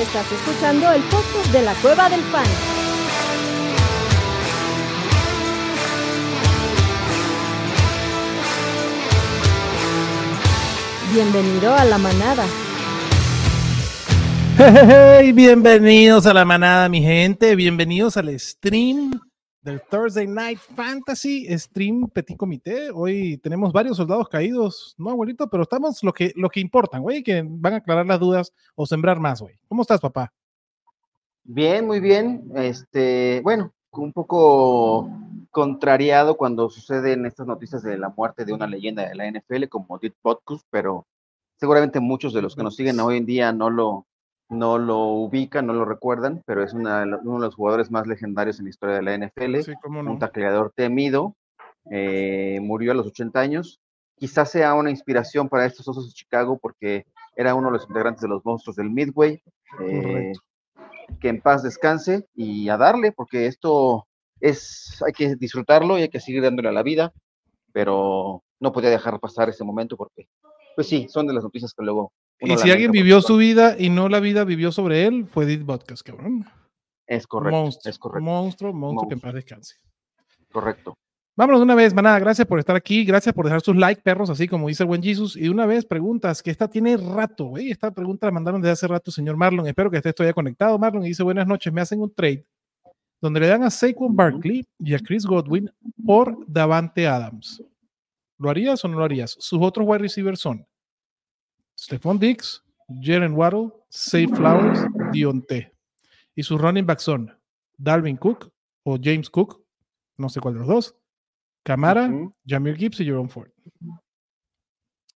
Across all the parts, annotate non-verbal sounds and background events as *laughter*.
Estás escuchando el podcast de la Cueva del Fan. Bienvenido a la manada. Hey, bienvenidos a la manada, mi gente. Bienvenidos al stream del Thursday Night Fantasy Stream Petit Comité. Hoy tenemos varios soldados caídos, no abuelito, pero estamos lo que, lo que importan, güey, que van a aclarar las dudas o sembrar más, güey. ¿Cómo estás, papá? Bien, muy bien. Este, bueno, un poco contrariado cuando suceden estas noticias de la muerte de una leyenda de la NFL como Dit Podcast, pero seguramente muchos de los que nos siguen hoy en día no lo, no lo ubican, no lo recuerdan, pero es una, uno de los jugadores más legendarios en la historia de la NFL, Sí, cómo no. un tacleador temido, eh, murió a los 80 años. Quizás sea una inspiración para estos osos de Chicago porque era uno de los integrantes de los monstruos del Midway. eh, que en paz descanse y a darle, porque esto es, hay que disfrutarlo y hay que seguir dándole a la vida, pero no podía dejar pasar ese momento porque, pues sí, son de las noticias que luego... Y si alguien vivió su vida y no la vida vivió sobre él, fue Dit Podcast, cabrón. Es correcto, monstruo, es correcto, monstruo, monstruo, que en paz descanse. correcto. Vámonos de una vez, manada. Gracias por estar aquí. Gracias por dejar sus likes, perros, así como dice el buen Jesus. Y de una vez, preguntas, que esta tiene rato, güey. Esta pregunta la mandaron desde hace rato, señor Marlon. Espero que esté todavía conectado, Marlon. Y dice, buenas noches, me hacen un trade donde le dan a Saquon. Barkley y a Chris Godwin por Davante Adams. ¿Lo harías o no lo harías? Sus otros wide receivers son Stephon Diggs, Jalen Waddle, Say Flowers, Dionte. Y sus running backs son Dalvin Cook o James Cook, no sé cuál de los dos, Camara, Ujú. Jamir Gibbs y Jerome Ford.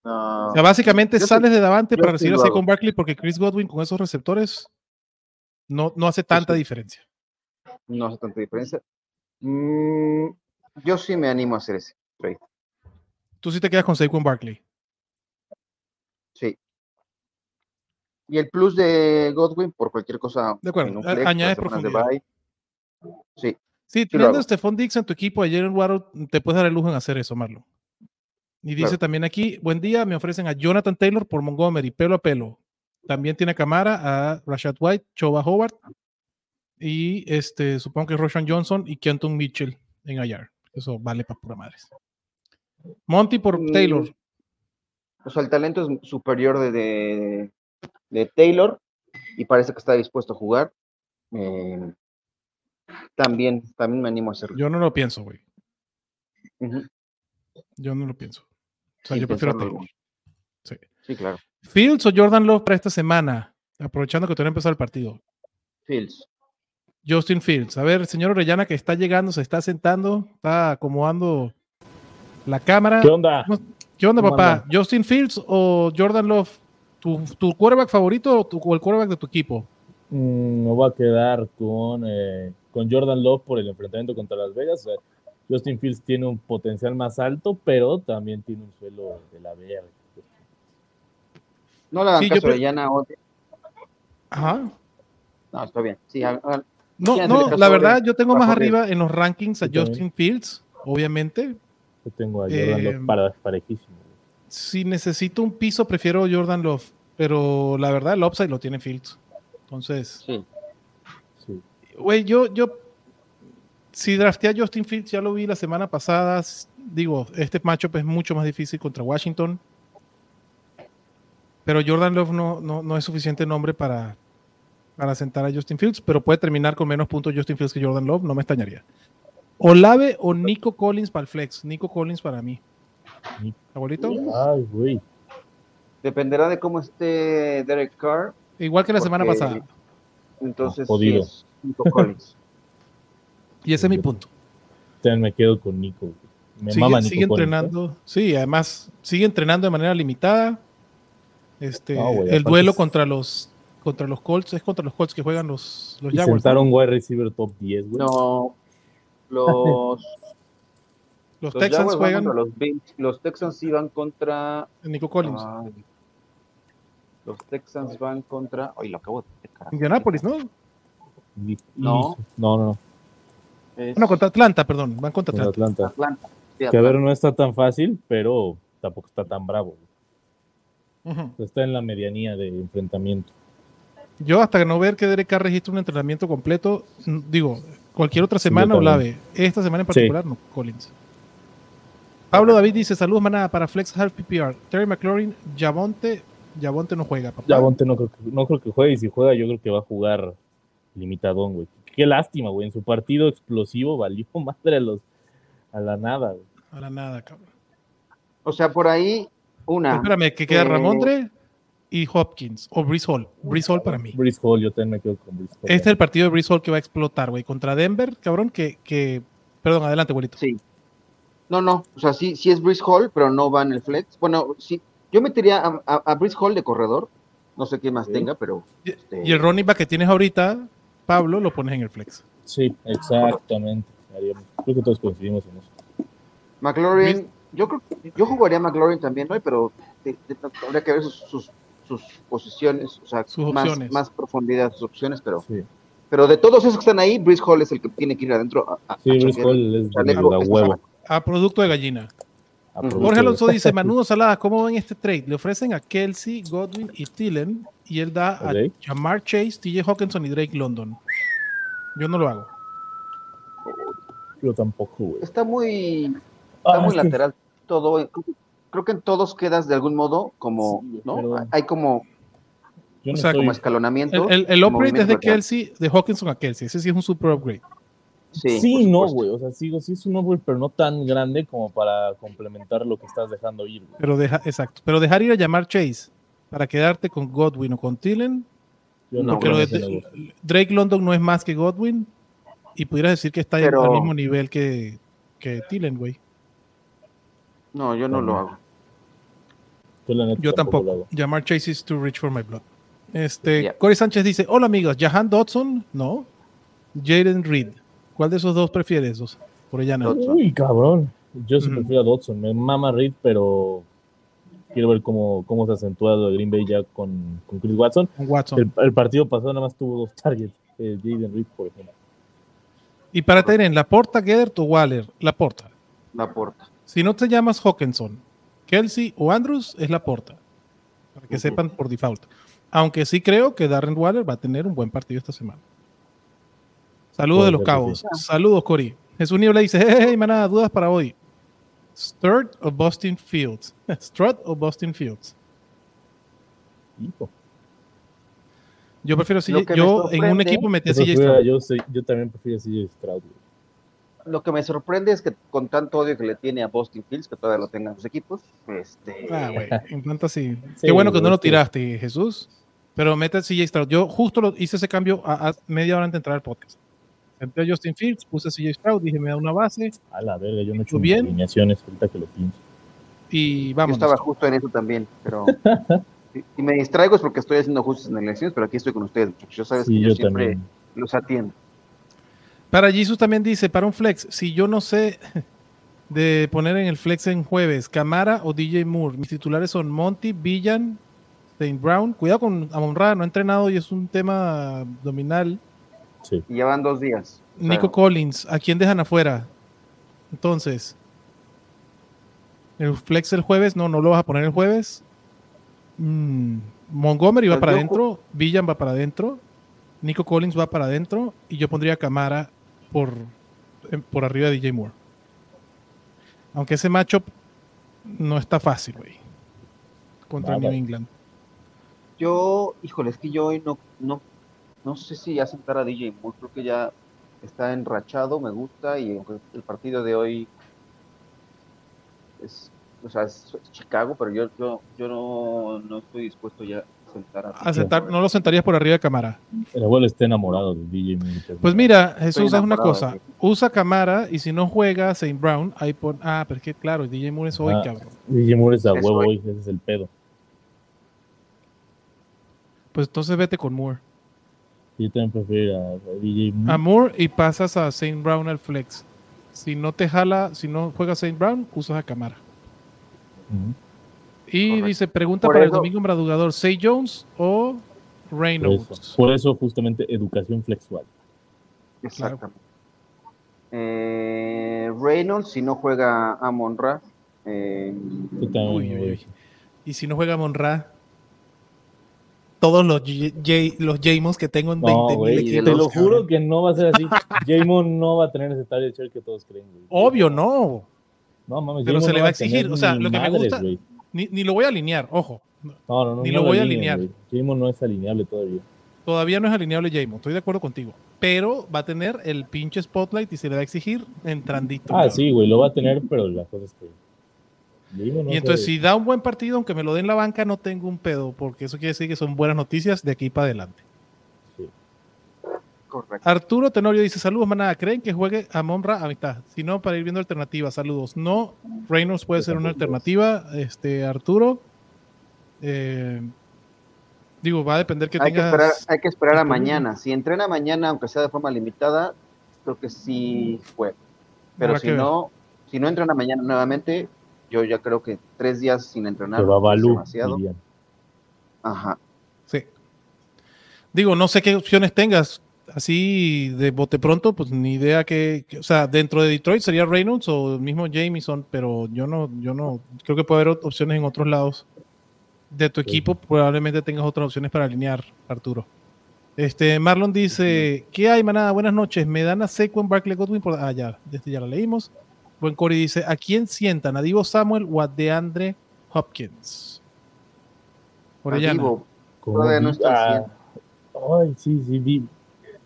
O sea, básicamente yo sales de Davante para sí recibir a lo hago. Saquon Barkley porque Chris Godwin con esos receptores no, no hace tanta sí. diferencia. no hace tanta diferencia. Mm, yo sí me animo a hacer ese trade, Tú sí te quedas con Saquon Barkley. sí. Y el plus de Godwin por cualquier cosa. De acuerdo, en flex, añades las semanas de profundidad. bye. Sí, Sí, teniendo a. Stephon Diggs en tu equipo, a Jalen Waddle, te puedes dar el lujo en hacer eso, Marlon. Y dice Claro. también aquí, buen día, me ofrecen a Jonathan Taylor por Montgomery, pelo a pelo. También tiene a Camara, a Rashad White, Choba Howard y este, supongo que Roshan Johnson y Kenton Mitchell en IR. Eso vale para pura madres. Monty por Mm, Taylor. O sea, el talento es superior de, de, de Taylor y parece que está dispuesto a jugar. Eh, también, también me animo a hacerlo. Yo no lo pienso, güey. Yo no lo pienso. O sea, Sin yo prefiero a Taylor. Sí. Sí, claro. Fields o Jordan Love para esta semana, aprovechando que todavía empezó el partido. Fields. Justin Fields. A ver, señor Orellana que está llegando, se está sentando, está acomodando la cámara. ¿Qué onda? ¿Qué onda, ¿Cómo papá? ¿Justin Fields o Jordan Love? ¿Tu, tu quarterback favorito o, tu- o el quarterback de tu equipo? Mm, me voy a quedar con, eh, con Jordan Love por el enfrentamiento contra Las Vegas. Justin Fields tiene un potencial más alto, pero también tiene un suelo de la verga. No le hagan Sí, yo caso Yana odia. Ajá. No, está bien. Sí, No, ¿Quién no, la verdad, de yo tengo más arriba en los rankings a Yo. Justin Fields, obviamente. Yo tengo a Jordan Eh, Love para, parejísimo. Si necesito un piso, prefiero Jordan Love, pero la verdad, el upside lo tiene Fields. Entonces, sí. Sí. Güey, yo, yo, si drafté a Justin Fields, ya lo vi la semana pasada. Digo, este matchup es mucho más difícil contra Washington. Pero Jordan Love no, no, no es suficiente nombre para, para sentar a Justin Fields, pero puede terminar con menos puntos Justin Fields que Jordan Love, no me extrañaría. Olave o Nico Collins para el flex. Nico Collins para mí. Abuelito, Ay, güey. Dependerá de cómo esté Derek Carr. igual que la semana pasada. Entonces, Jodido. sí es Nico Collins. *laughs* Y ese es mi punto. También me quedo con Nico. güey. Me sigue, mama Nico sigue Collins, ¿eh? entrenando. Sí, además sigue entrenando de manera limitada. Este, No, el duelo es- contra los contra los Colts es contra los Colts que juegan los, los Y Jaguars. sentaron wide receiver top 10, güey. No, *laughs* los, Los los Texans juegan los Texans sí van contra. Nico Collins. ay, los Texans van contra. Ay, lo acabo de. carajo. Indianapolis, ¿no? No. No, no, no. Es No, contra Atlanta, perdón. Van contra Atlanta. Atlanta. Atlanta. Sí, Que a ver, no está tan fácil, pero tampoco está tan bravo. Está en la medianía de enfrentamiento. Yo hasta que no ver que Derek Carr registre un entrenamiento completo, digo, cualquier otra semana o la ve. Esta semana en particular, no, Collins. Pablo David dice, saludos manada para Flex Half PPR. Terry McLaurin, Javonte, Javonte no juega, papá. Ya Bonte no creo, que, no creo que juegue y si juega yo creo que va a jugar limitadón, güey. Qué lástima, güey. En su partido explosivo valió *laughs* madre a, los, a la nada, güey. Para nada, cabrón. O sea, por ahí, una. Espérame, que queda eh, Ramondre y Hopkins, o Brees Hall. Brees Hall para mí. Breeze Hall, yo también me quedo con Breeze Hall. Este es el partido de Brees Hall que va a explotar, güey, contra Denver, cabrón, que, que... Perdón, adelante, abuelito. Sí. No, no, o sea, sí, sí es Brice Hall, pero no va en el flex. Bueno, sí, yo metería a, a, a Breece Hall de corredor. No sé qué más Sí. tenga, pero. Y- este, Y el running back que tienes ahorita, Pablo, lo pones en el flex. Sí, exactamente. Creo que todos coincidimos en eso. McLaurin, yo creo que yo jugaría a McLaurin también hoy, pero de- de- habría que ver sus, sus, sus posiciones, o sea, Sus más, opciones. más profundidad sus opciones, pero, Sí, pero de todos esos que están ahí, Brice Hall es el que tiene que ir adentro. A, sí chequear. Hall es de chaleco, da es- huevo. A producto de gallina. Jorge Alonso dice, Manudo Salada, ¿cómo ven este trade? Le ofrecen a Kelsey, Godwin y Tillen y él da a. Jamar Chase, TJ Hawkinson y Drake London. Yo no lo hago. Yo tampoco, güey. Está muy, está Ah, muy es que- lateral todo. Creo que en todos quedas de algún modo como, Sí, ¿no? Hay como, yo o no sea, soy- como escalonamiento. El, el, el upgrade es de. Kelsey, de Hawkinson a Kelsey. Ese sí es un super upgrade. Sí, no, güey. O sea, sí, sí es un upgrade, pero no tan grande como para complementar lo que estás dejando ir, güey. Pero deja, exacto. Pero dejar ir a llamar Chase para quedarte con Godwin o con Tillen, Yo No, porque creo lo de. Drake London no es más que Godwin y pudieras decir que está Pero- al mismo nivel que, que Tillen, güey. No, yo no lo hago. Yo, tampoco. hago. Llamar Chase is too rich for my blood. Este, Yeah. Corey Sánchez dice: Hola amigos, Jahan Dodson, no. Jaden Reed. ¿Cuál de esos dos prefieres? Dos, por allá no. Dodson. Uy, cabrón. Yo sí prefiero a Dodson. Me mama Reed, pero quiero ver cómo, cómo se acentúa lo de Green Bay ya con, con Chris Watson. Con Watson. El, el partido pasado nada más tuvo dos targets. eh, Jaden Reed, por ejemplo. Y para tener la porta, Gedert o Waller, la porta. La porta. Si no te llamas Hawkinson, Kelsey o Andrews, es la porta. Para que sepan por default. Aunque sí creo que Darren Waller va a tener un buen partido esta semana. Saludos de los cabos. Saludos, Cory. Jesús Niebla dice: Hey, hey, manada, dudas para hoy. Sturt o Boston Fields. *laughs* Strut o Boston Fields. Hijo. Yo prefiero Lo CJ. que me Yo en un sorprende- equipo metí a Yo, CJ Stroud. yo, soy- yo también prefiero a CJ Stroud. güey. Lo que me sorprende es que con tanto odio que le tiene a Boston Fields, que todavía lo tengan sus equipos, este, Ah, güey, en fantasy. *laughs* Sí, Qué bueno que no lo es que- tiraste, Jesús. Pero mete a CJ Stroud. Yo justo lo, hice ese cambio a, a media hora antes de entrar al podcast. Entré a Justin Fields, puse a CJ Stroud, dije me da una base A la verga, yo no he hecho bien. alineaciones ahorita que lo pienso. y yo vamos. estaba justo en eso también, pero *laughs* si, si me distraigo es porque estoy haciendo ajustes en elecciones, pero aquí estoy con ustedes, muchachos. Yo sabes Sí, que yo, yo siempre también. los atiendo. Para Jesus también dice, para un flex, si yo no sé de poner en el flex en jueves, Camara o DJ Moore, mis titulares son Monty, Villan, Saint Brown. Cuidado con Amon-Ra, no ha entrenado y es un tema abdominal. Sí. Y llevan dos días. O sea, Nico Collins, ¿a quién dejan afuera? Entonces, el flex el jueves, no, no lo vas a poner el jueves. Mm, Montgomery va Pues para yo adentro, Villan va para adentro, Nico Collins va para adentro y yo pondría a Camara por, em- por arriba de DJ Moore. Aunque ese matchup no está fácil, güey. Contra Nada. New England. Yo, híjole, es que yo hoy no, no, no sé si ya sentar a DJ Moore, creo que ya está enrachado, me gusta, y aunque el partido de hoy es, o sea, es Chicago, pero yo, yo, yo no, no estoy dispuesto ya a sentar a A sentar- no lo sentarías por arriba de Camara. El abuelo está enamorado de DJ Moore. Pues mira, Jesús, es una cosa. Usa Camara y si no juega Saint Brown, ahí pon. Ah, pero es que claro, DJ Moore es hoy, Ah. cabrón. DJ Moore es a huevo hoy, ese es el pedo. Pues entonces vete con Moore. Yo también prefiero a, a DJ Moore. A Moore y pasas a Saint Brown al flex. Si no te jala, si no juega Saint Brown, usas a Camara. Y Correcto. dice, pregunta Por para el domingo Bradugador, ¿Say Jones o Por Reynolds? eso, por eso justamente educación flexual. Exactamente. Eh, Reynolds, si no juega a Monra, eh, Uy. Y si no juega Monra, todos los, J, los que tengo en No, 20 güey, equipos. te lo cabrón. juro que no va a ser así. *laughs* Jamon no va a tener ese target share que todos creen, güey. Obvio, no. No, mames, Pero Jamon se le va a exigir, o sea, lo que me madres, gusta- güey. Ni, ni lo voy a alinear, ojo. No, no, no. ni no lo voy a alinear. Jamon no es alineable todavía. Todavía no es alineable Jamon, estoy de acuerdo contigo. Pero va a tener el pinche spotlight y se le va a exigir entrandito. Ah, cabrón. sí, güey, lo va a tener, pero la cosa es que. No Y entonces, si da un buen partido, aunque me lo den la banca, no tengo un pedo, porque eso quiere decir que son buenas noticias de aquí para adelante. Correcto. Arturo Tenorio dice: Saludos, manada. ¿Creen que juegue a Monra? Amistad. Si no, para ir viendo alternativas. Saludos. No, Reynolds puede ser una alternativa. Este, Arturo. Eh, digo, va a depender que Hay que, tengas. esperar, hay que esperar a mañana. Si entrena mañana, aunque sea de forma limitada, creo que sí fue. Pero Habrá si que ver. no, si no entrena mañana nuevamente, yo ya creo que tres días sin entrenar va Balú, demasiado. dirían. Ajá. Sí. Digo, no sé qué opciones tengas. Así de bote pronto, pues ni idea que, que- o sea, dentro de Detroit sería Reynolds o el mismo Jameson, pero yo no, yo no, creo que puede haber opciones en otros lados de tu Sí. equipo, probablemente tengas otras opciones para alinear, Arturo. Este, Marlon dice, ¿qué hay, manada? Buenas noches, me dan a Saquon Barkley Godwin por, ah, ya, este ya la leímos. Buen Cory dice, ¿a quién sientan? ¿A Divo Samuel o a DeAndre Hopkins? Orellana. Divo, Como Todavía no Di- está al ah, Ay, sí, sí, Di-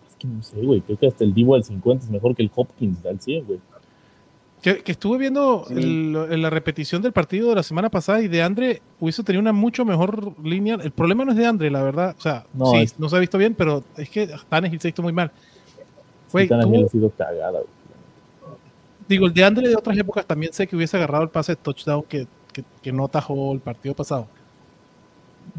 Es que no sé, güey. Creo que hasta el Divo al 50 es mejor que el Hopkins al 100, güey. Que, que estuve viendo Sí. el- en la repetición del partido de la semana pasada y de Andre hubiese tenido una mucho mejor línea. El problema no es de Andre, la verdad. O sea, No, sí, es- no se ha visto bien, pero es que Tannehill se ha visto muy mal. Güey, Sí, tuvo- ha sido cagada, güey. Digo, el de Andre de otras épocas también sé que hubiese agarrado el pase de touchdown que, que, que no tajó el partido pasado.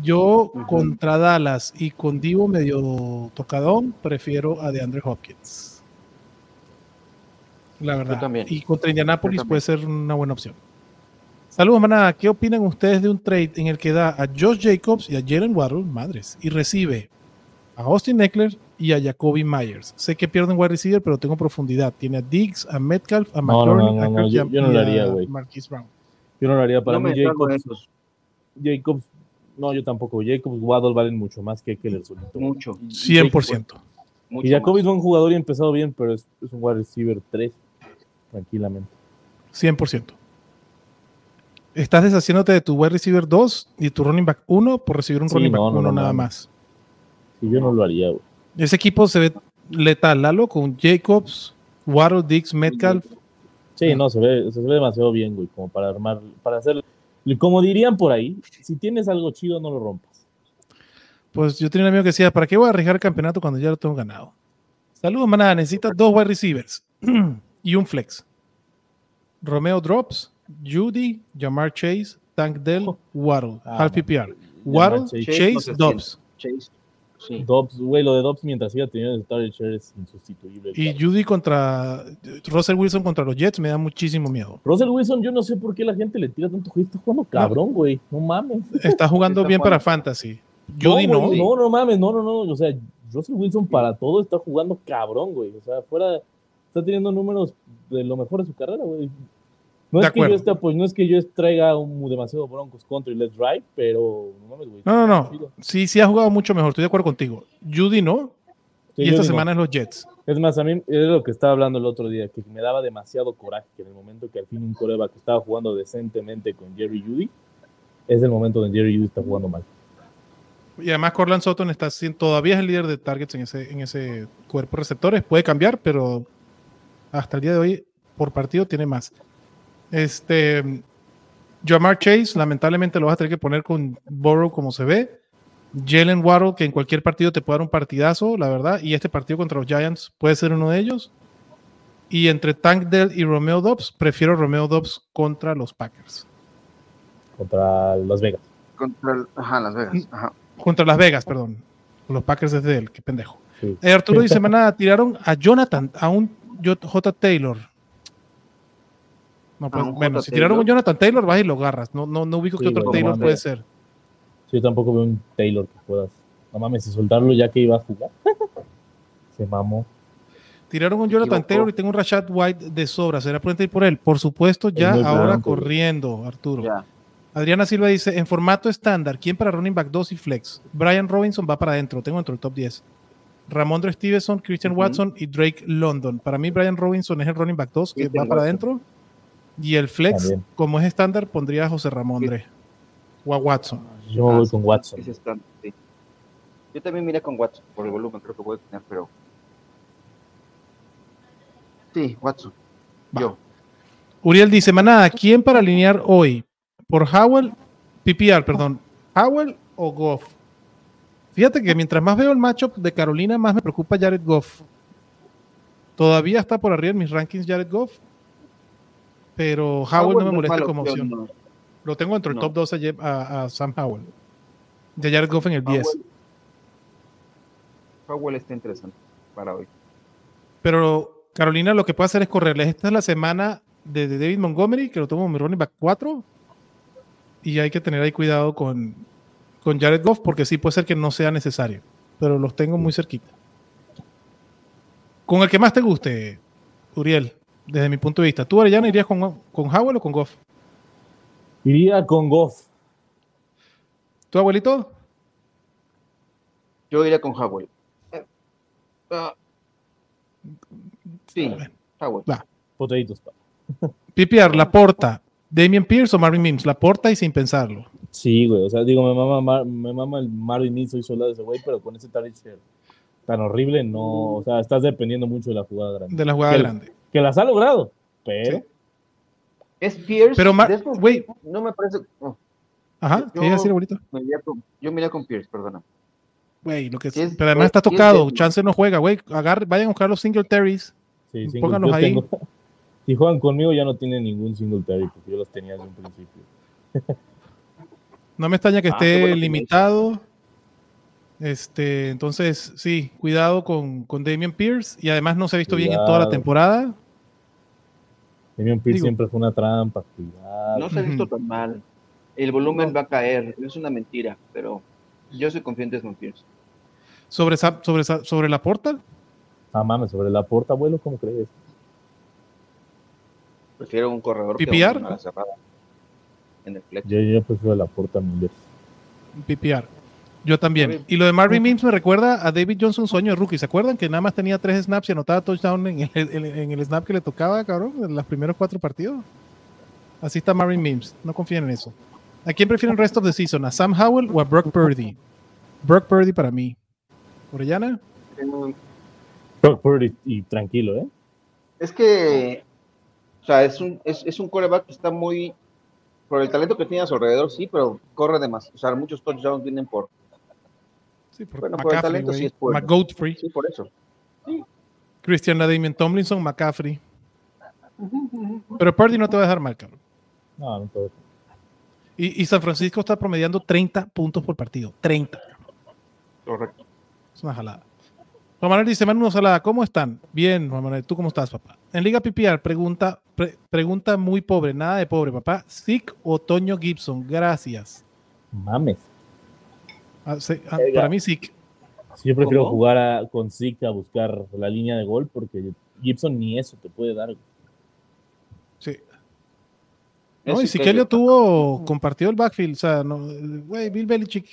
Yo contra Dallas y con Divo medio tocadón, prefiero a DeAndre Hopkins. La verdad. también. Y contra Indianapolis puede ser una buena opción. Saludos, manada. ¿Qué opinan ustedes de un trade en el que da a Josh Jacobs y a Jalen Waddle, madres, y recibe a Austin Eckler y a Jacoby Myers? Sé que pierden wide receiver, pero tengo profundidad. Tiene a Diggs, a Metcalf, a No, no, McLaurin, no, a no, Kirk yo- no lo haría, güey. Marquise Brown. Yo no lo haría para no mí. Jacobs, esos Jacobs, no, yo tampoco. Jacobs, Waddle valen mucho más que Keller solito. mucho. 100%. mucho Y Jacoby es un jugador y ha empezado bien, pero es, es un wide receiver 3, tranquilamente. 100%. Estás deshaciéndote de tu wide receiver 2 y tu running back 1 por recibir un Sí, running back no, no, 1 no, nada no. más. Y yo no lo haría, güey. Ese equipo se ve letal, Lalo, con Jacobs, Waddle, Diggs, Metcalf. Sí, no, se ve, se ve demasiado bien, güey, como para armar, para hacer, como dirían por ahí, si tienes algo chido, no lo rompas. Pues yo tenía un amigo que decía, ¿para qué voy a arriesgar el campeonato cuando ya lo tengo ganado? Saludos, manada. Necesitas dos wide receivers *clears throat* y un flex. Romeo Drops, Judy, Jamar Chase, Tank Dell, Waddle, Ah, half. PPR. Waddle, Chase, Chase, Dobbs. Chase. Sí. Dobbs, güey, lo de Dobbs mientras siga teniendo el target share es insustituible. Y cabrón. Judy contra Russell Wilson contra los Jets me da muchísimo miedo. Russell Wilson, yo no sé por qué la gente le tira tanto juego. Está jugando cabrón, güey. No mames. Está jugando Está bien para fantasy. Judy no. güey, no, no mames, no, no, no. O sea, Russell Wilson para todo está jugando cabrón, güey. O sea, fuera, está teniendo números de lo mejor de su carrera, güey. No De es, que yo esté, pues, no es que yo traiga un, demasiado broncos contra y let's drive, pero no mames, güey. No, no, no. Sí, sí ha jugado mucho mejor. Estoy de acuerdo contigo. Judy no. Sí, y esta semana es los Jets. Es más, a mí es lo que estaba hablando el otro día, que me daba demasiado coraje que en el momento que al fin un coreback estaba jugando decentemente con Jerry Judy, es el momento donde Jerry Judy está jugando mal. Y además Corland Sutton está todavía es el líder de targets en ese, en ese cuerpo de receptores. Puede cambiar, pero hasta el día de hoy, por partido, tiene más. Este, Jamar Chase, lamentablemente lo vas a tener que poner con Burrow como se ve. Jalen Waddle, que en cualquier partido te puede dar un partidazo, la verdad. Y este partido contra los Giants puede ser uno de ellos. Y entre Tank Dell y Romeo Dobbs, prefiero Romeo Dobbs contra los Packers. Contra Las Vegas. Contra el- ajá, Las Vegas. Ajá. Contra Las Vegas, perdón. Los Packers es de él, qué pendejo. Sí. Eh, Arturo dice, manada, tiraron a Jonathan, a un J. J. Taylor. No, pues, bueno, si tiraron un. Jonathan Taylor, vas y lo agarras. No, no, no ubico Sí, qué otro Taylor puede ser. Sí, yo tampoco veo un Taylor que puedas. No mames, y soltarlo ya que iba a jugar. *laughs* Se mamó. Tiraron un Jonathan. Taylor y tengo un Rashad White de sobra. ¿Será prudente ir por él? Por supuesto, ya ahora corriendo, Arturo. Ya. Adriana Silva dice, en formato estándar, ¿quién para running back 2 y flex? Brian Robinson va para adentro, tengo dentro del top 10. Ramondre Stevenson, Christian. Watson y Drake London. Para mí Brian Robinson es el running back 2 que Christian va para Watson. Y el flex, También. como es estándar, pondría a José Ramondre o a Watson. Yo Ah, voy sí, con Watson. ese está- sí. Yo también miré con Watson, por el volumen creo que voy a tener, pero... Sí, Watson. Va. Yo. Uriel dice, manada, ¿quién para alinear hoy? ¿Por Howell? PPR, perdón. ¿Howell o Goff? Fíjate que mientras más veo el matchup de Carolina, más me preocupa Jared Goff. Todavía está por arriba en mis rankings Jared Goff, pero Howell no me es molesta como opción. no. Lo tengo dentro del No. top 12 a, a- Sam Howell. De Jared Goff en el 10. Howell, Howell está interesante para hoy. Pero Carolina lo que puede hacer es correrles. Esta es la semana de, de David Montgomery, que lo tomo mi running back 4. Y hay que tener ahí cuidado con, con Jared Goff, porque sí puede ser que no sea necesario. Pero los tengo muy cerquita. Con el que más te guste, Uriel, desde mi punto de vista. ¿Tú, Arellano, irías con, con Howell o con Goff? Iría con Goff. ¿Tu abuelito? Yo iría con Howell. Eh, ah, sí. Howell. Potaditos. pa. *laughs* PPR, La Porta, Damian Pierce o Marvin Mims. La Porta y sin pensarlo. Sí, güey. O sea, digo, me mama, Mar- me mama el Marvin Mims, soy soldado de ese güey, pero con ese target tan horrible, no. O sea, estás dependiendo mucho de la jugada grande. De la jugada grande. Que las ha logrado, pero. Sí. Es Pierce. Pero, güey. No me parece. oh, Ajá, ¿qué Yo- iba a decir, abuelito? me iría con- yo miré con Pierce, perdona. Güey, lo que Sí es- pero además está tocado. Chance no juega, güey. Agarre, vayan a buscar los Singletaries. Sí, single- Pónganlos ahí. tengo- *laughs* si juegan conmigo ya no tienen ningún Singletary, porque yo los tenía desde un principio. No me extraña que Ah, esté limitado. Este, entonces, sí, cuidado con, con Damian Pierce. Y además no se ha visto bien en toda la temporada. Damian Pierce Digo- siempre fue una trampa, cuidado. No se ha visto tan mal. El volumen va a caer. Es una mentira, pero yo soy confiante en Desmond Pierce. Sobre, esa- sobre, esa- sobre la porta. Ah, mames, sobre la puerta, abuelo, ¿cómo crees? Prefiero un corredor cerrada. En el flex. Yo, yo prefiero la puerta Miller. PPR. Yo también. Y lo de Marvin Mims me recuerda a David Johnson, sueño de rookie. ¿Se acuerdan que nada más tenía tres snaps y anotaba touchdown en el, en- en el snap que le tocaba, cabrón, en los primeros cuatro partidos? Así está Marvin Mims. No confíen en eso. ¿A quién prefieren rest of the season? ¿A Sam Howell o a Brock Purdy? Brock Purdy para mí. ¿Orellana? Eh, Brock Purdy, y tranquilo, ¿eh? Es que, o sea, es un, es, es un coreback que está muy, por el talento que tiene a su alrededor, sí, pero corre demasiado. O sea, muchos touchdowns vienen por, Sí, por Bueno, por el McCaffrey, sí es bueno. McGoldfrey. sí, por eso. Christian Damian Tomlinson, McCaffrey. Pero Purdy no te va a dejar mal, cabrón. No, no todo. Y, y San Francisco está promediando 30 puntos por partido. 30. Correcto. Es una jalada. Juan Manuel dice, Manu Salada, ¿cómo están? Bien, Juan Manuel, ¿tú cómo estás, papá? En Liga PPR, pregunta, pre- pregunta muy pobre, nada de pobre, papá. ¿Sick o Toño Gibson? Gracias. Mames. Ah, sí, ah, para mí. Sí, yo prefiero ¿Cómo? jugar a- con Zika a buscar la línea de gol porque Gibson ni eso te puede dar. Sí. No, y Ese si que- Kelly tuvo, compartió el backfield, o sea, no, güey, Bill Belichick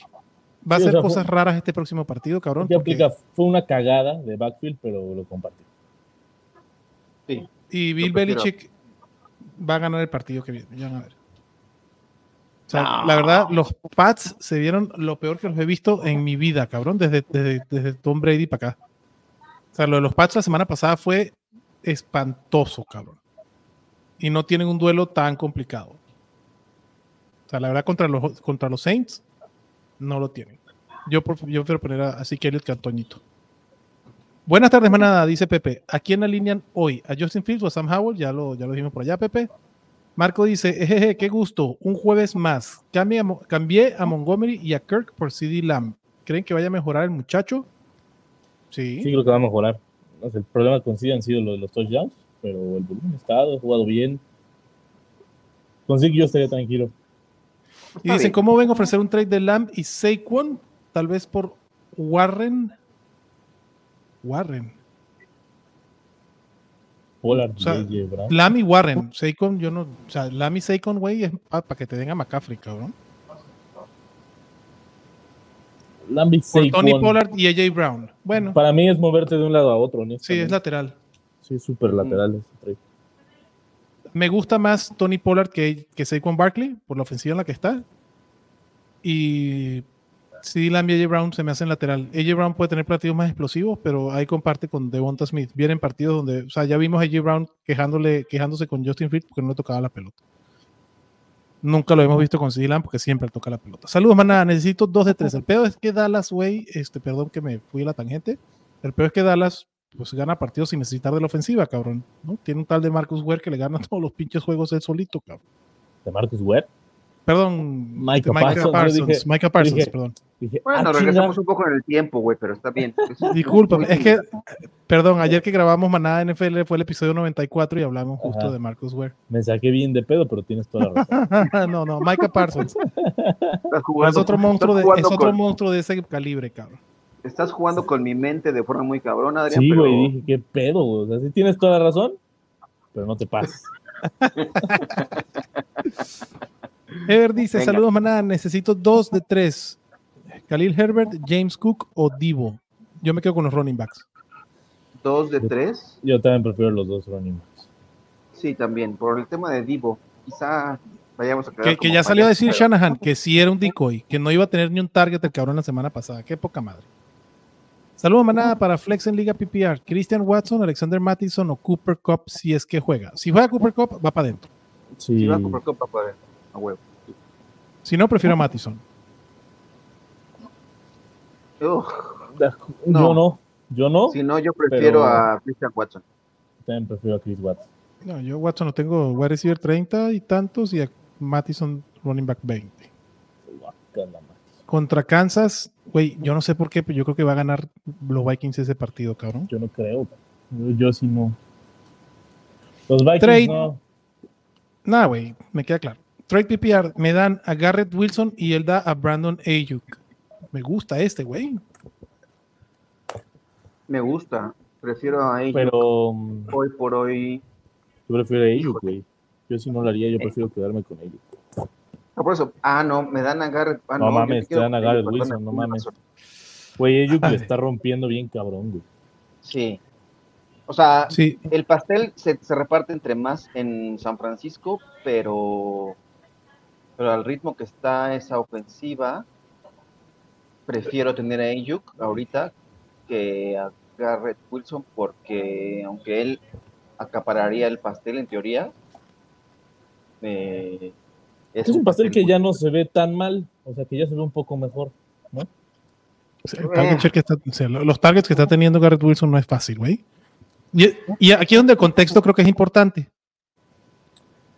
va a Sí, o hacer sea, cosas fue- raras este próximo partido, cabrón. ¿Qué porque- aplica? Fue una cagada de backfield, pero lo compartí. Sí. Y Bill. Belichick va a ganar el partido que viene. Ya van a ver. O sea, la verdad, los Pats se vieron lo peor que los he visto en mi vida, cabrón, desde, desde, desde Tom Brady para acá. O sea, lo de los Pats la semana pasada fue espantoso, cabrón. Y no tienen un duelo tan complicado. O sea, la verdad, contra los, contra los Saints, no lo tienen. Yo, yo prefiero poner a, a Zeke Elliott que a Antoñito. Buenas tardes, manada, dice Pepe. ¿A quién alinean hoy? ¿A Justin Fields o a Sam Howell? Ya lo, ya lo dijimos por allá, Pepe. Marco dice, "Ejeje, qué gusto, un jueves más. Cambié a, Mo- cambié a Montgomery y a Kirk por CD Lamb. ¿Creen que vaya a mejorar el muchacho? Sí. Sí, creo que va a mejorar. El problema con Zeke han sido lo de los touchdowns, pero el volumen ha estado, ha jugado bien. Con Zeke yo estaría tranquilo. y dicen. ¿cómo ven a ofrecer un trade de Lamb y Saquon? Tal vez por Warren. Warren. Pollard, O sea, JJ Brown. Lamb y Warren. Saquon, yo no. O sea, Lamb y Saquon, güey, es para que te den a McCaffrey, cabrón. Por Saquon. Tony Pollard y AJ Brown. Bueno, Para mí es moverte de un lado a otro, sí, honestamente. es lateral. Sí, súper lateral ese trade. Me gusta más Tony Pollard que, que Saquon Barkley por la ofensiva en la que está. Y sí, Lamb y AJ Brown se me hacen lateral. AJ Brown puede tener partidos más explosivos, pero ahí comparte con Devonta Smith. Vienen partidos donde, o sea, ya vimos a AJ Brown quejándole, quejándose con Justin Fields porque no le tocaba la pelota. Nunca lo hemos visto con CD Lamb porque siempre toca la pelota. Saludos, manada. Necesito dos de tres. El peor es que Dallas, güey, este, perdón que me fui a la tangente. El peor es que Dallas, pues gana partidos sin necesitar de la ofensiva, cabrón. ¿no? Tiene un tal de Marcus Ware que le gana *laughs* todos los pinches juegos él solito, cabrón. De Marcus Webb. Perdón, Micah Parsons, Parsons. dije- Micah Parsons, dije- perdón. Dije, Bueno, ah, regresamos un poco en el tiempo, güey, pero está bien. Discúlpame, es que, perdón, ayer que grabamos Manada NFL fue el episodio 94 y hablamos justo Ajá. de Marcus Ware. Me saqué bien de pedo, pero tienes toda la razón. *laughs* no, no, Micah Parsons. jugando, Es otro monstruo de, es otro con- monstruo de ese calibre, cabrón. Estás jugando con mi mente de forma muy cabrona, Adrián. Sí, pero güey, dije, qué pedo, güey. O sea, sí tienes toda la razón, pero no te pases. *laughs* *laughs* Ever dice, Venga. saludos manada, necesito dos de tres. Khalil Herbert, James Cook o Divo. Yo me quedo con los running backs. Dos de tres. Yo también prefiero los dos running backs. Sí, también. Por el tema de Divo, quizá vayamos a quedar Que, que ya salió a decir pero- Shanahan que sí era un decoy, que no iba a tener ni un target el cabrón la semana pasada. Qué poca madre. Saludos manada para Flex en Liga PPR. Christian Watson, Alexander Mattison o Cooper Cup si es que juega. Si juega Cooper Cup, va para adentro. Sí, Si va a comprar copa, pues, a huevo. Si no, prefiero a Mattison. Yo No. Yo no. si no, yo prefiero Pero- a Christian Watson. También prefiero a Chris Watts. No, yo Watson lo tengo wide receiver 30 y tantos y a Mattison running back 20. Guácala, man. Contra Kansas, güey, yo no sé por qué, pero yo creo que va a ganar los Vikings ese partido, cabrón. Yo no creo. Yo, yo sí no. Los Vikings Trade. no. Nada, güey, me queda claro. Trade PPR, me dan a Garrett Wilson y él da a Brandon Ayuk. Me gusta este, güey. Me gusta. Prefiero a ellos. Pero Hoy por hoy. yo prefiero a Híjole. güey. Yo sí no lo haría, yo prefiero quedarme con ellos. Ah, por eso. Ah, no, me dan a Garrett. Ah, No mames, te dan a Garrett Wilson, no mames. Güey, ellos Ay. le está rompiendo bien cabrón, güey. Sí. O sea, Sí, el pastel se, se reparte entre más en San Francisco, pero, pero al ritmo que está esa ofensiva, prefiero tener a Ayuk ahorita que a Garrett Wilson, porque aunque él acapararía el pastel en teoría, eh, Es un pastel que ya no se ve tan mal, o sea, que ya se ve un poco mejor. el target share que está- o sea, lo- los targets que está teniendo Garrett Wilson no es fácil, güey. Y, y aquí es donde el contexto creo que es importante.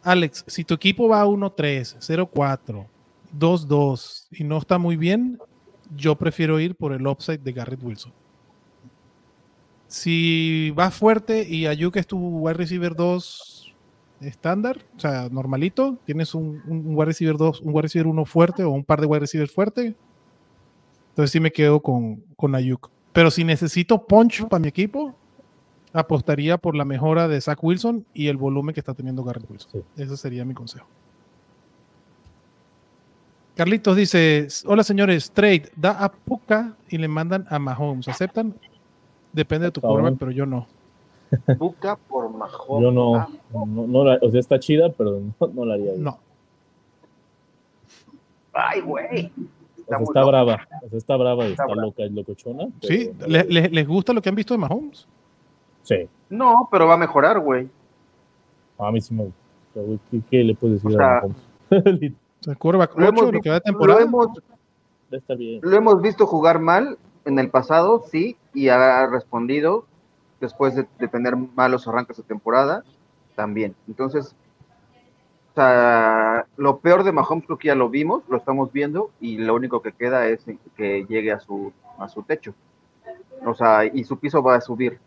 Alex, si tu equipo va 1-3, 0-4, 2-2 y no está muy bien, yo prefiero ir por el upside de Garrett Wilson. Si vas fuerte y Ayuk es tu wide receiver 2 estándar, o sea, normalito, tienes un, un wide receiver 2, un wide receiver 1 fuerte o un par de wide receivers fuerte, entonces sí me quedo con, con Ayuk. Pero si necesito punch para mi equipo, apostaría por la mejora de Zach Wilson y el volumen que está teniendo Garrett Wilson. Sí. Ese sería mi consejo. Carlitos dice, hola señores, trade, da a Puka y le mandan a Mahomes. ¿Aceptan? Depende de tu quarterback, pero yo no. *laughs* Buca por Mahomes. Yo no, no, no la- o sea, está chida, pero no, no la haría. güey. No. Ay, güey. O sea, muy está loco. brava, o sea, está brava y Está está, loca y locochona. ¿Sí? pero- ¿Le- le- ¿Les gusta lo que han visto de Mahomes? Sí, No, pero va a mejorar, güey. a mí sí me gusta. O sea, güey, ¿qué, qué le puedes decir *laughs* O sea, a Mahomes? Sea, quarterback Lo 8, hemos, lo que va de lo temporada. hemos está bien. Lo hemos visto jugar mal en el pasado, sí, y ha respondido después de, de tener malos arranques de temporada, también. Entonces, o sea, lo peor de Mahomes creo que ya lo vimos, lo estamos viendo, y lo único que queda es que llegue a su, a su techo. O sea, y su piso va a subir.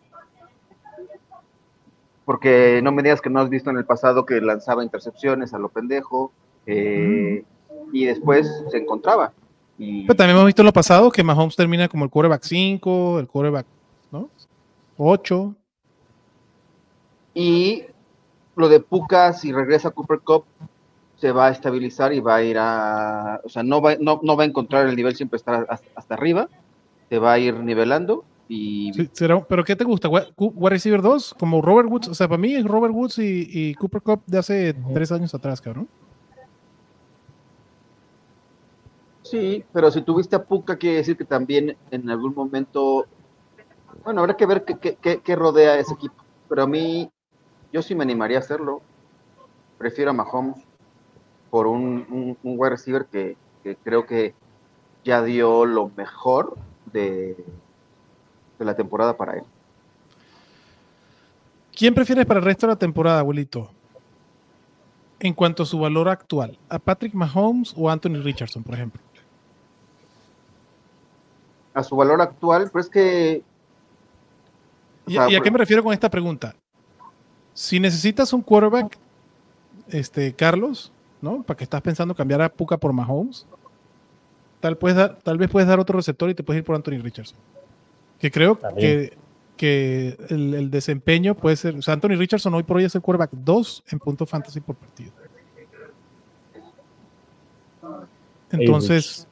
Porque no me digas que no has visto en el pasado que lanzaba intercepciones a lo pendejo, eh, y después se encontraba. Y, Pero también hemos visto en lo pasado que Mahomes termina como el quarterback 5, el quarterback, ¿no? 8. Y lo de Puka, si regresa a Cooper Cup, se va a estabilizar y va a ir a, o sea, no va, no, no va a encontrar el nivel siempre estar hasta, hasta arriba, se va a ir nivelando y Sí, será- ¿Pero qué te gusta? ¿Wide receiver 2? Como Robert Woods. O sea, para mí es Robert Woods y, y Cooper Cup de hace tres años atrás, cabrón. sí, pero si tuviste a Puka, quiere decir que también en algún momento, bueno, habrá que ver qué, qué- qué- qué rodea a ese equipo, pero a mí, yo sí me animaría a hacerlo, prefiero a Mahomes por un, un, un wide receiver que, que creo que ya dio lo mejor de, de la temporada para él. ¿Quién prefieres para el resto de la temporada, abuelito? En cuanto a su valor actual, ¿a Patrick Mahomes o Anthony Richardson, por ejemplo? A su valor actual, pero es que ¿Y, sea, y a qué me refiero con esta pregunta? Si necesitas un quarterback, este, Carlos, ¿no? Para que estás pensando cambiar a Puka por Mahomes, tal, puedes dar- tal vez puedes dar otro receptor y te puedes ir por Anthony Richardson. Que creo que, que el, el desempeño puede ser. O sea, Anthony Richardson hoy por hoy es el quarterback 2 en punto fantasy por partido. Entonces,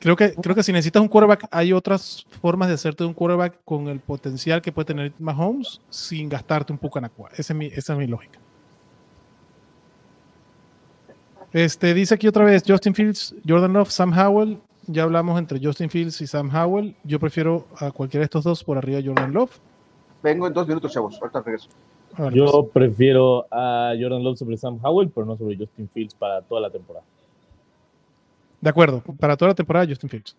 creo que, creo que si necesitas un quarterback, hay otras formas de hacerte un quarterback con el potencial que puede tener Mahomes sin gastarte un poco en agua. Esa es mi, esa es mi lógica. Este, dice aquí otra vez Justin Fields, Jordan Love, Sam Howell. Ya hablamos entre Justin Fields y Sam Howell. Yo prefiero a cualquiera de estos dos por arriba de Jordan Love. vengo en dos minutos, chavos, ahorita regreso. Yo pues. prefiero a Jordan Love sobre Sam Howell, pero no sobre Justin Fields para toda la temporada. De acuerdo, para toda la temporada Justin Fields.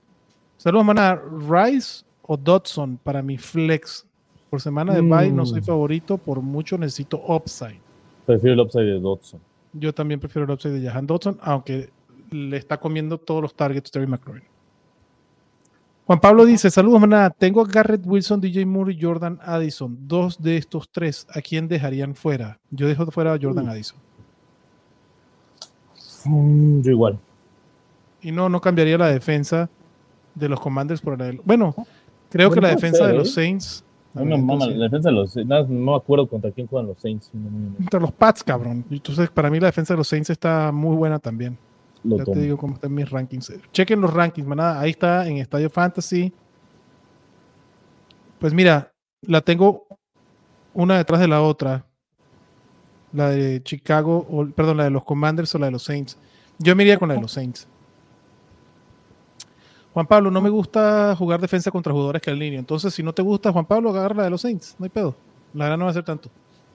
Saludos, mana. Rice o Dodson para mi flex. Por semana de bye no soy Mm. favorito, por mucho necesito upside. Prefiero el upside de Dodson. Yo también prefiero el upside de Jahan Dodson, aunque le está comiendo todos los targets Terry McLaurin. Juan Pablo dice: Saludos, maná. Tengo a Garrett Wilson, DJ Moore y Jordan Addison. Dos de estos tres, ¿a quién dejarían fuera? Yo dejo fuera a Jordan Uh. Addison. Mm, Yo igual. Y no, no cambiaría la defensa de los Commanders por la de. Bueno, creo que la puede defensa ser, de ¿eh? los Saints. Mí me mama la defensa de los nada, no me acuerdo contra quién juegan los Saints. No, no, no, Contra los Pats, cabrón. Entonces, para mí la defensa de los Saints está muy buena también. Lo Ya tomo. te digo cómo están mis rankings. Chequen los rankings, manada. Ahí está en Estadio Fantasy. Pues mira, la tengo una detrás de la otra. La de Chicago, o, perdón, la de los Commanders o la de los Saints. Yo me iría con la de los Saints. Juan Pablo, no me gusta jugar defensa contra jugadores que línea. Entonces, si no te gusta, Juan Pablo, agarra la de los Saints. No hay pedo. La verdad no va a ser tanto.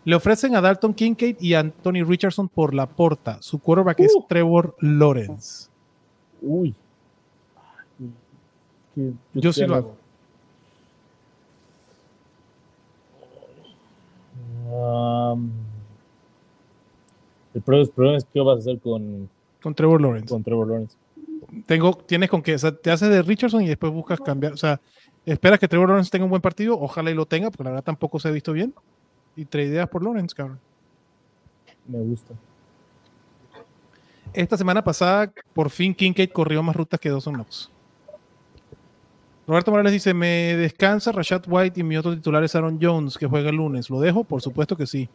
Le ofrecen a Dalton Kincaid y a Anthony Richardson por la porta. Su quarterback es Uh. Trevor Lawrence. Uy. Que- Yo sí lo hago. Um, el problema, el problema es qué vas a hacer con, Con Trevor Lawrence. con Trevor Lawrence. Tengo, tienes con que, o sea, te haces de Richardson y después buscas cambiar. O sea, esperas que Trevor Lawrence tenga un buen partido. Ojalá y lo tenga, porque la verdad tampoco se ha visto bien. Y ideas por Lawrence, cabrón. Me gusta. Esta semana pasada, por fin Kincaid corrió más rutas que Dawson Knox. Roberto Morales dice: Me descansa Rashad White y mi otro titular es Aaron Jones, que juega el lunes. ¿Lo dejo? Por supuesto que sí.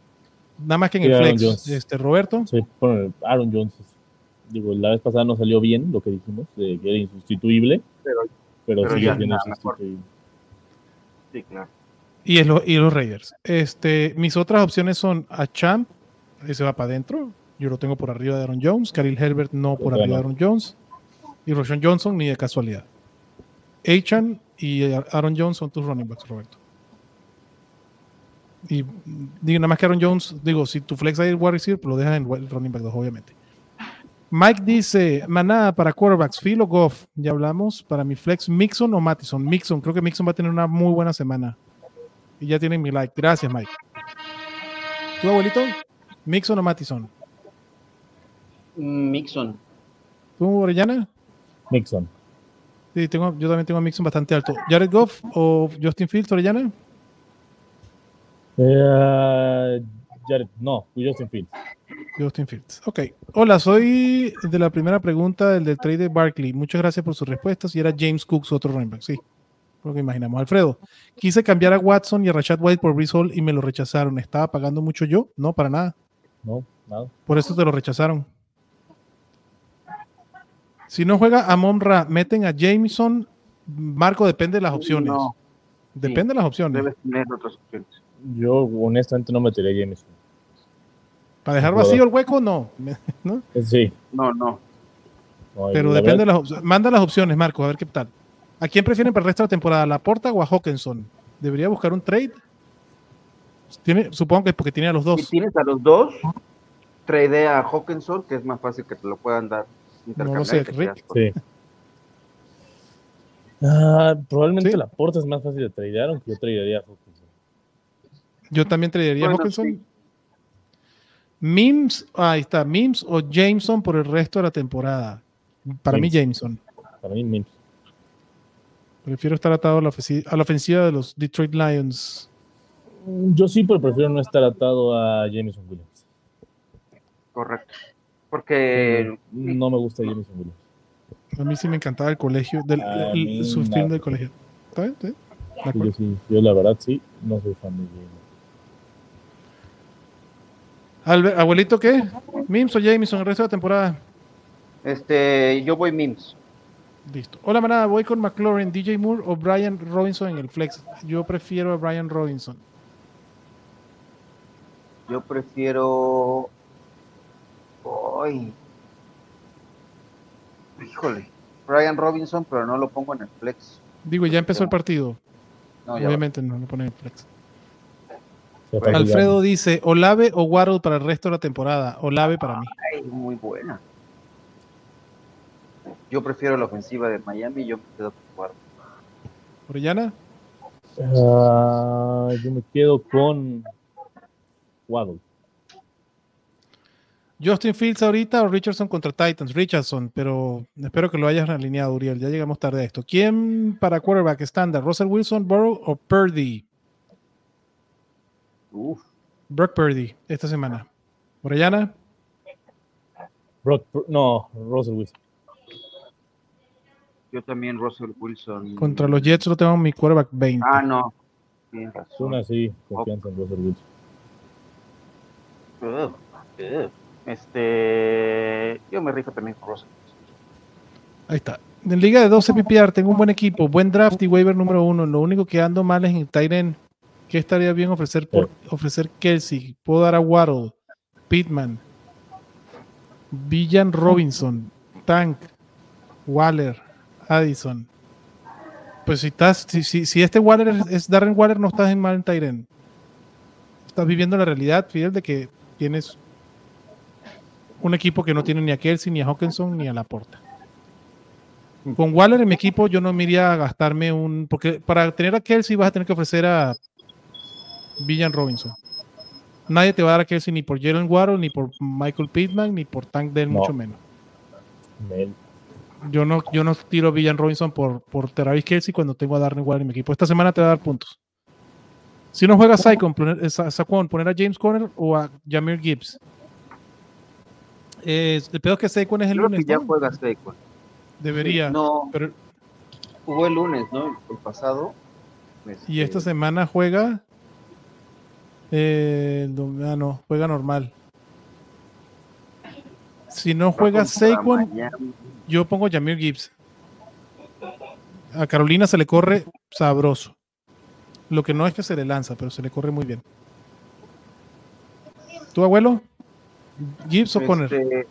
Nada más que en Sí, el Aaron flex. Jones. Este, Roberto. Sí, bueno, Aaron Jones. es- Digo, la vez pasada no salió bien lo que dijimos, de que era insustituible, Pero, pero, pero sigue siendo insustituible. sí, claro. Y, es lo- y los Raiders. Este, mis otras opciones son a Champ, ese va para adentro. Yo lo tengo por arriba de Aaron Jones. Khalil Herbert no por Bueno. arriba de Aaron Jones. Y Roshan Johnson ni de casualidad. Achan y Aaron Jones son tus running backs, Roberto. Y digo, nada más que Aaron Jones, digo, si tu flex hay el wide receiver, pues lo dejas en el running back 2, obviamente. Mike dice, manada para quarterbacks, Phil o Goff, ya hablamos, para mi flex, Mixon o Mattison. Mixon, creo que Mixon va a tener una muy buena semana. Y ya tienen mi like. Gracias, Mike. ¿Tu abuelito? ¿Mixon o Mattison? Mixon. ¿Tú, Orellana? Nixon. Sí, tengo, yo también tengo a Mixon bastante alto. ¿Jared Goff o Justin Fields, Orellana? Eh, Jared- no, Justin Fields. Justin Fields. Ok. Hola, soy de la primera pregunta, el del trade de Barkley. Muchas gracias por sus respuestas. Y era James Cook, su otro running back. Sí, lo que imaginamos. Alfredo, quise cambiar a Watson y a Rashad White por Brees Hall y me lo rechazaron. ¿Estaba pagando mucho yo? No, para nada. No, nada. Por eso te lo rechazaron. Si no juega a Monra, meten a Jameson. Marco, depende de las opciones. No, Depende de las opciones. debes tener otras opciones. Yo honestamente no metería a Jameson. Para dejar vacío el hueco, no. *laughs* ¿No? Sí. No, no. no, Pero depende de las opciones. Manda las opciones, Marco, a ver qué tal. ¿A quién prefieren para el resto de la temporada? ¿A Laporta o a Hawkinson? ¿Debería buscar un trade? Tiene, supongo que es porque tiene a los Si dos. tienes a los dos, trade a Hawkinson, que es más fácil que te lo puedan dar. No lo sé, Rick. seas- Sí. Ah, probablemente Sí. la porta es más fácil de tradear, aunque yo tradearía a Hawkinson. Yo también traería a Bueno, Hawkinson. sí. Mims, ahí está, Mims o Jameson por el resto de la temporada. Para mí. Jameson. Para mí, Mims. Prefiero estar atado a la, ofensi- a la ofensiva de los Detroit Lions. Yo sí, pero prefiero no estar atado a Jameson Williams. Correcto. Porque No me gusta Jameson Williams. A mí sí me encantaba el colegio, del, el- su film del colegio. ¿Está bien? ¿Está bien? De Sí, acuerdo. yo, sí, yo la verdad sí, no soy fan de Jameson. ¿Abuelito qué? ¿Mims o Jameson el resto de la temporada? este, yo voy Mims. Listo. Hola, manada. Voy con McLaurin, DJ Moore o Brian Robinson en el flex. Yo prefiero a Brian Robinson. Yo prefiero. Ay. Híjole. Brian Robinson, pero no lo pongo en el flex. Digo, ya empezó el partido. No, ya Obviamente no lo ponen en el flex. Alfredo dice: Olave o Waddle para el resto de la temporada. Olave para mí. Ay, muy buena. Yo prefiero la ofensiva de Miami y yo me quedo con Guardia. Orellana. Ah, yo me quedo con Waddle. Justin Fields ahorita o Richardson contra Titans. Richardson, pero espero que lo hayas alineado, Uriel. Ya llegamos tarde a esto. ¿Quién para quarterback estándar? ¿Russell Wilson, Burrow o Purdy? Uf, Brock Purdy esta semana. Orellana. Brock, no, Russell Wilson. Yo también Russell Wilson. Contra los Jets lo tengo en mi quarterback 20. Ah, no. Tienes razón. Una sí, confianza en Russell Wilson. Este. Yo me rifo también con Russell. Ahí está. En Liga de 12 PPR tengo un buen equipo, buen draft y waiver número uno. Lo único que ando mal es en el Tyren. ¿Qué estaría bien ofrecer por ofrecer Kelsey? Puedo dar a Waddle, Pittman, Villan Robinson, Tank, Waller, Addison. Pues si estás, si, si, si este Waller es, es Darren Waller, no estás en mal en Tyren. Estás viviendo la realidad, Fidel, de que tienes un equipo que no tiene ni a Kelsey, ni a Hawkinson, ni a Laporta. Con Waller en mi equipo yo no me iría a gastarme un... Porque para tener a Kelsey vas a tener que ofrecer a Villan Robinson. Nadie te va a dar a Kelsey ni por Jalen Waddle, ni por Michael Pittman, ni por Tank Dell, No. mucho menos. Mel. Yo no, yo no tiro a Villan Robinson por, por Travis Kelsey cuando tengo a Darren Waller en mi equipo. Esta semana te va a dar puntos. Si no juega Saquon, poner, Saquon, poner a James Conner o a Jameer Gibbs. Eh, el peor es que Saquon es el Creo que lunes, ya ¿no? juega Saquon. Debería. No, Pero, jugó el lunes, ¿no? El pasado. y esta Este, semana juega. eh, ah, no, juega normal. Si no juega Saquon, yo pongo Jameer Gibbs. A Carolina se le corre sabroso. Lo que no es que se le lanza, pero se le corre muy bien. ¿Tu abuelo? ¿Gibbs o Conner? Este,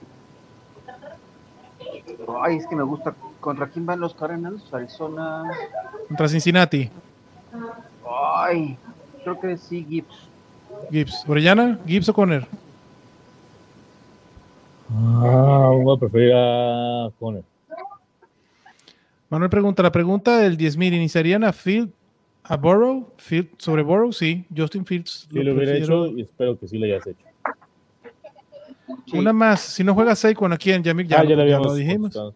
Ay, es que me gusta. ¿Contra quién van los Cardinals? Arizona. Contra Cincinnati. Ay, creo que sí, Gibbs. Gibbs. ¿Orellana? ¿Gibbs o Conner? Ah, voy a preferir a Conner. Manuel pregunta, la pregunta del 10.000, ¿iniciarían a Field, a Burrow? Field, ¿Sobre Burrow? Sí, Justin Fields. Sí lo hubiera prefiero. hecho y espero que sí lo hayas hecho. Sí. Una más, si no juega Saquon, ¿a quién? Ya, ah, lo- ya lo ya habíamos lo dijimos. contestado.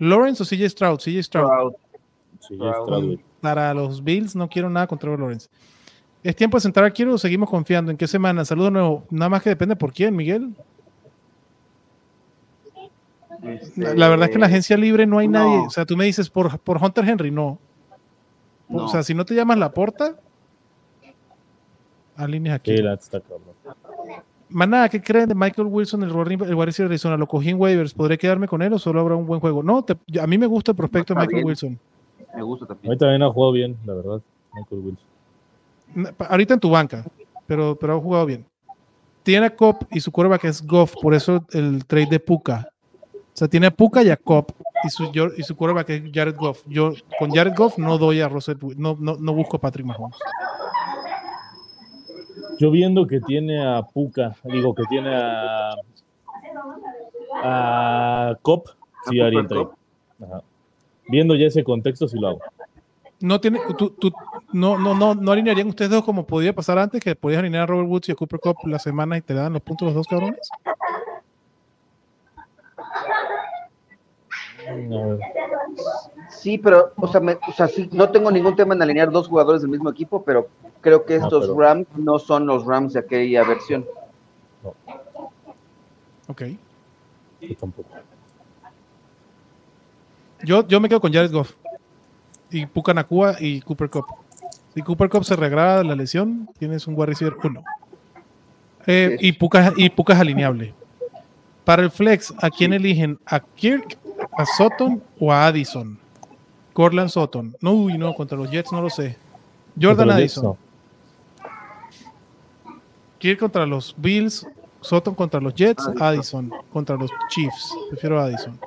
¿Lawrence o CJ Stroud? CJ Stroud. Stroud. Para los Bills no quiero nada contra Lawrence. ¿Es tiempo de sentar a Quiero o seguimos confiando? ¿En qué semana? Saludo nuevo. Nada más que depende por quién, Miguel. Este, La, verdad es que en la agencia libre no hay no. nadie. O sea, tú me dices por, por Hunter Henry, no. No. O sea, si no te llamas la porta, alineas aquí. Sí, está. Maná, ¿qué creen de Michael Wilson, el el de Arizona? ¿Lo cogí en waivers? ¿Podré quedarme con él o solo habrá un buen juego? No, te- a mí me gusta el prospecto de Michael bien. Wilson. Me gusta A también. mí también ha jugado bien, la verdad, Michael Wilson. Ahorita en tu banca, pero, pero ha jugado bien. Tiene a Cop y su quarterback es Goff, por eso el trade de Puka. O sea, tiene a Puka y a Cop y su, y su quarterback es Jared Goff. Yo con Jared Goff no doy a Russell, no, no, no busco a Patrick Mahomes. Yo viendo que tiene a Puka, digo que tiene a, a Cop, sí ¿A haría el trade. Ajá. Viendo ya ese contexto, sí lo hago. No tiene, tú, tú- no, no, no, no alinearían ustedes dos como podía pasar antes, que podías alinear a Robert Woods y a Cooper Cup la semana y te dan los puntos los dos cabrones. Sí, pero, o sea, me- o sea, sí, no tengo ningún tema en alinear dos jugadores del mismo equipo, pero creo que estos pero- Rams no son los Rams de aquella versión. Ok. Yo tampoco. Yo, yo me quedo con Jared Goff y Puka Nakua y Cooper Cup. Si Cooper Cup se regrada de la lesión, tienes un wide receiver 1. y, Puka, y Puka es alineable. Para el flex, ¿a quién eligen? ¿A Kirk, a Sutton o a Addison? Cortland Sutton. No, uy, no, contra los Jets no lo sé. Jordan Addison. no. Kirk contra los Bills, Sutton contra los Jets, Addison. Addison contra los Chiefs. Prefiero a Addison.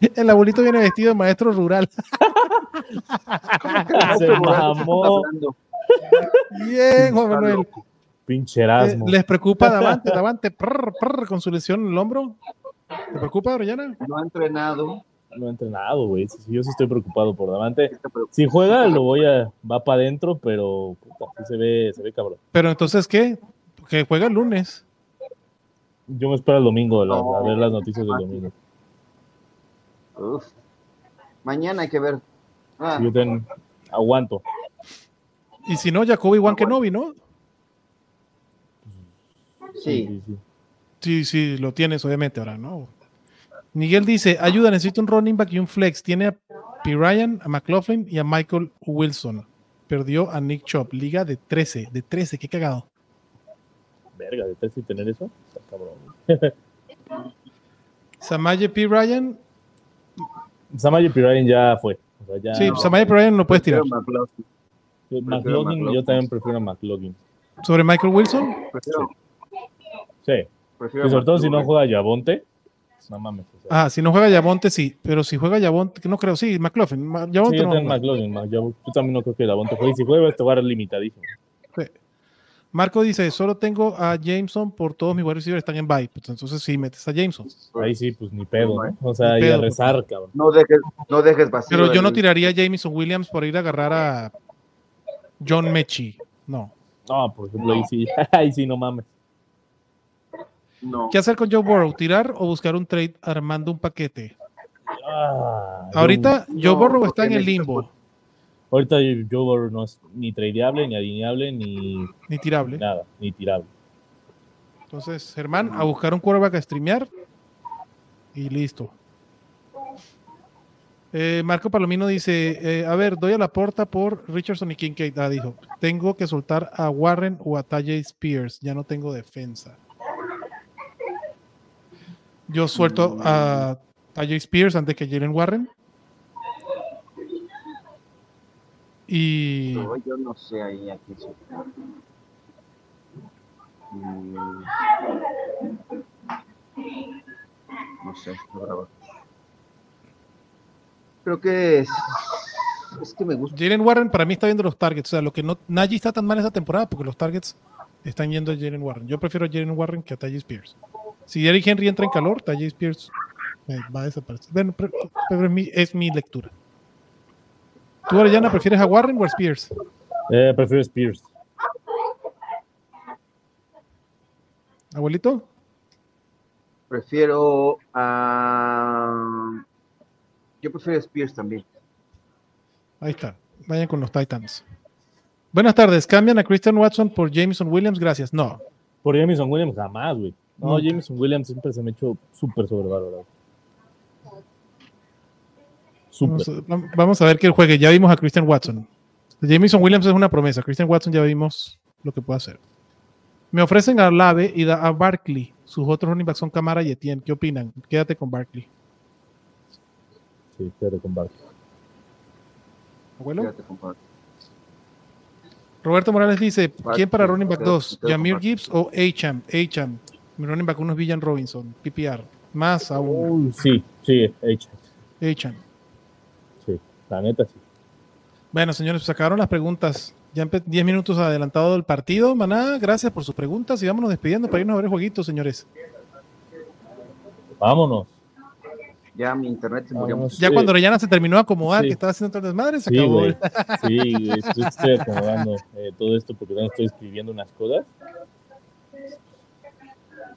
*laughs* El abuelito viene vestido de maestro rural. *laughs* Se mamó, Bien, Juan Manuel. pinche Eh. ¿Les preocupa *laughs* Davante, Davante, prr, prr, con su lesión en el hombro? ¿Te preocupa, Orellana? No ha entrenado. No ha entrenado, güey. Yo sí estoy preocupado por Davante. Si juega, lo voy a. Va para adentro, pero puta, sí se ve, se ve cabrón. Pero entonces, ¿qué? Que juega el lunes. Yo me espero el domingo la- No. a ver las noticias del domingo. Uf. Mañana hay que ver. Ah, Yo ten- aguanto. Y si no, Jacoby Wan Kenobi, ¿no? sí. sí, sí. Sí, sí, lo tienes, obviamente, ahora, ¿no? Miguel dice: Ayuda, necesito un running back y un flex. Tiene a P. Ryan, a McLaughlin y a Michael Wilson. Perdió a Nick Chop. Liga de 13. De 13, qué cagado. Verga, de y tener eso. Está cabrón. *laughs* Samaje P. Ryan. Samaje Pirine ya fue. O sea, ya, Sí, no. Samaje P. Ryan lo puedes tirar. McLaughlin. McLaughlin, yo también prefiero a McLaughlin. Sobre Michael Wilson. Prefiero, Sí. Prefiero Y sobre todo si no juega Yabonte. No mames. o sea, Ah, si no juega Yabonte, sí. Pero si juega Yabonte, que no creo, sí, McLaughlin. Ma- sí, Yabonte yo no. no. McLaughlin. ma- Yo, yo también no creo que Yabonte juegue. Y si juega, este va a ser limitadísimo. Sí. Marco dice, solo tengo a Jameson por todos mis wide receivers están en bye. Pues entonces sí, metes a Jameson. Ahí sí, pues ni pedo, ¿no? O sea, Ni y a pedo, rezar, cabrón. No dejes, no dejes vacío. Pero yo no tiraría a Jameson Williams por ir a agarrar a John Mechie. No. No, por ejemplo, ahí sí, *laughs* ahí sí, no mames. No. ¿Qué hacer con Joe Burrow? ¿Tirar o buscar un trade armando un paquete? Ah, Ahorita no, Joe Burrow está en el limbo, ahorita Joe Burrow no es ni tradeable, ni alineable, ni ni tirable. nada, ni tirable. Entonces, Germán, a buscar un quarterback a streamear y listo. Eh, Marco Palomino dice, eh, a ver, doy a la porta por Richardson y Kincaid. Ah, dijo, tengo que soltar a Warren o a Tajay Spears, ya no tengo defensa. Yo suelto a Tajay Spears antes que Jalen Warren. Y No, yo no sé ahí aquí. sí. Mm. No sé, verdad. Creo que es, es que me gusta. Jalen Warren para mí está viendo los targets. O sea, lo que no, Najee está tan mal esta temporada porque los targets están yendo a Jalen Warren. Yo prefiero a Jalen Warren que a Tajay Spears. Si Eric Henry entra en calor, Tajay Spears eh, va a desaparecer. Bueno, pero, pero es, mi, es mi lectura. ¿Tú, Orellana, prefieres a Warren o a Spears? Eh, prefiero Spears. ¿Abuelito? Prefiero a. Yo prefiero a Spears también. Ahí está. Vayan con los Titans. Buenas tardes. ¿Cambian a Christian Watson por Jameson Williams? Gracias. No. Por Jameson Williams jamás, güey. No. Jameson Williams siempre se me ha hecho súper sobrevalorado. Súper. Vamos, a- vamos a ver que él juegue. Ya vimos a Christian Watson. Jameson Williams es una promesa. Christian Watson ya vimos lo que puede hacer. Me ofrecen a Lave y da- a Barkley. Sus otros running backs son Camara y Etienne. ¿Qué opinan? Quédate con Barkley. Sí, quédate con Barkley. Abuelo. Fíjate, compadre. Roberto Morales dice, Barkley, ¿quién para running back quédate- 2? quédate con ¿Jamir Barkley. Gibbs o Acham? Acham. Mi running back 1 es Villan Robinson. PPR. Más aún. Uy, sí, sí. Acham. Sí, la neta sí. Bueno, señores, pues acabaron las preguntas. Ya empe- 10 minutos adelantado del partido. Maná, gracias por sus preguntas y vámonos despidiendo para irnos a ver el jueguito, señores. Vámonos. Ya mi internet se murió. Ya Sí. cuando Orellana se terminó de acomodar, Sí. que estaba haciendo todo el desmadre, se Sí, acabó. *laughs* Sí, estoy, acomodando eh, todo esto porque también estoy escribiendo unas cosas.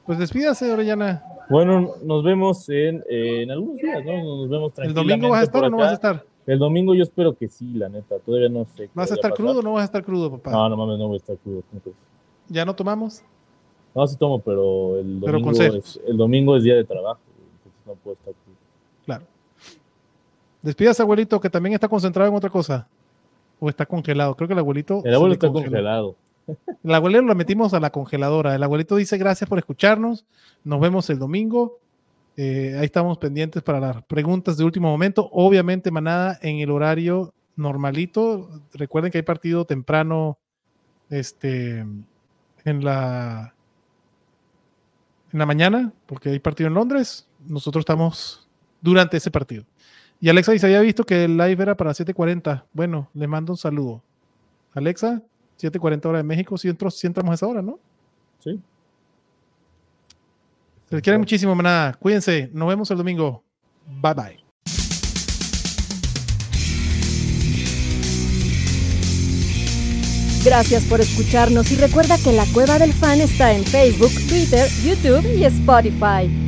Pues despídase, Orellana. Bueno, nos vemos en, en algunos días, ¿no? Nos vemos ¿El tranquilamente domingo vas a estar o no vas a estar? El domingo yo espero que sí, la neta. Todavía no sé. ¿Vas a estar pasar. crudo o no vas a estar crudo, papá? No, no mames, no voy a estar crudo. ¿Ya no tomamos? No, sí tomo, pero el domingo, es, el domingo es día de trabajo. Entonces no puedo estar crudo. Claro. Despídase, abuelito, que también está concentrado en otra cosa. O está congelado. Creo que el abuelito. El abuelo está congelado. El abuelito lo metimos a la congeladora. El abuelito dice gracias por escucharnos. Nos vemos el domingo. Eh, ahí estamos pendientes para las preguntas de último momento. Obviamente, manada en el horario normalito. Recuerden que hay partido temprano este, en la en la mañana, porque hay partido en Londres. Nosotros estamos durante ese partido. Y Alexa dice, había visto que el live era para 7.40. Bueno, le mando un saludo. Alexa, 7.40 hora de México, si, entro, si entramos a esa hora, ¿no? Sí. Se les quiere muchísimo, manada. Cuídense. Nos vemos el domingo. Bye bye. Gracias por escucharnos y recuerda que la Cueva del Fan está en Facebook, Twitter, YouTube y Spotify.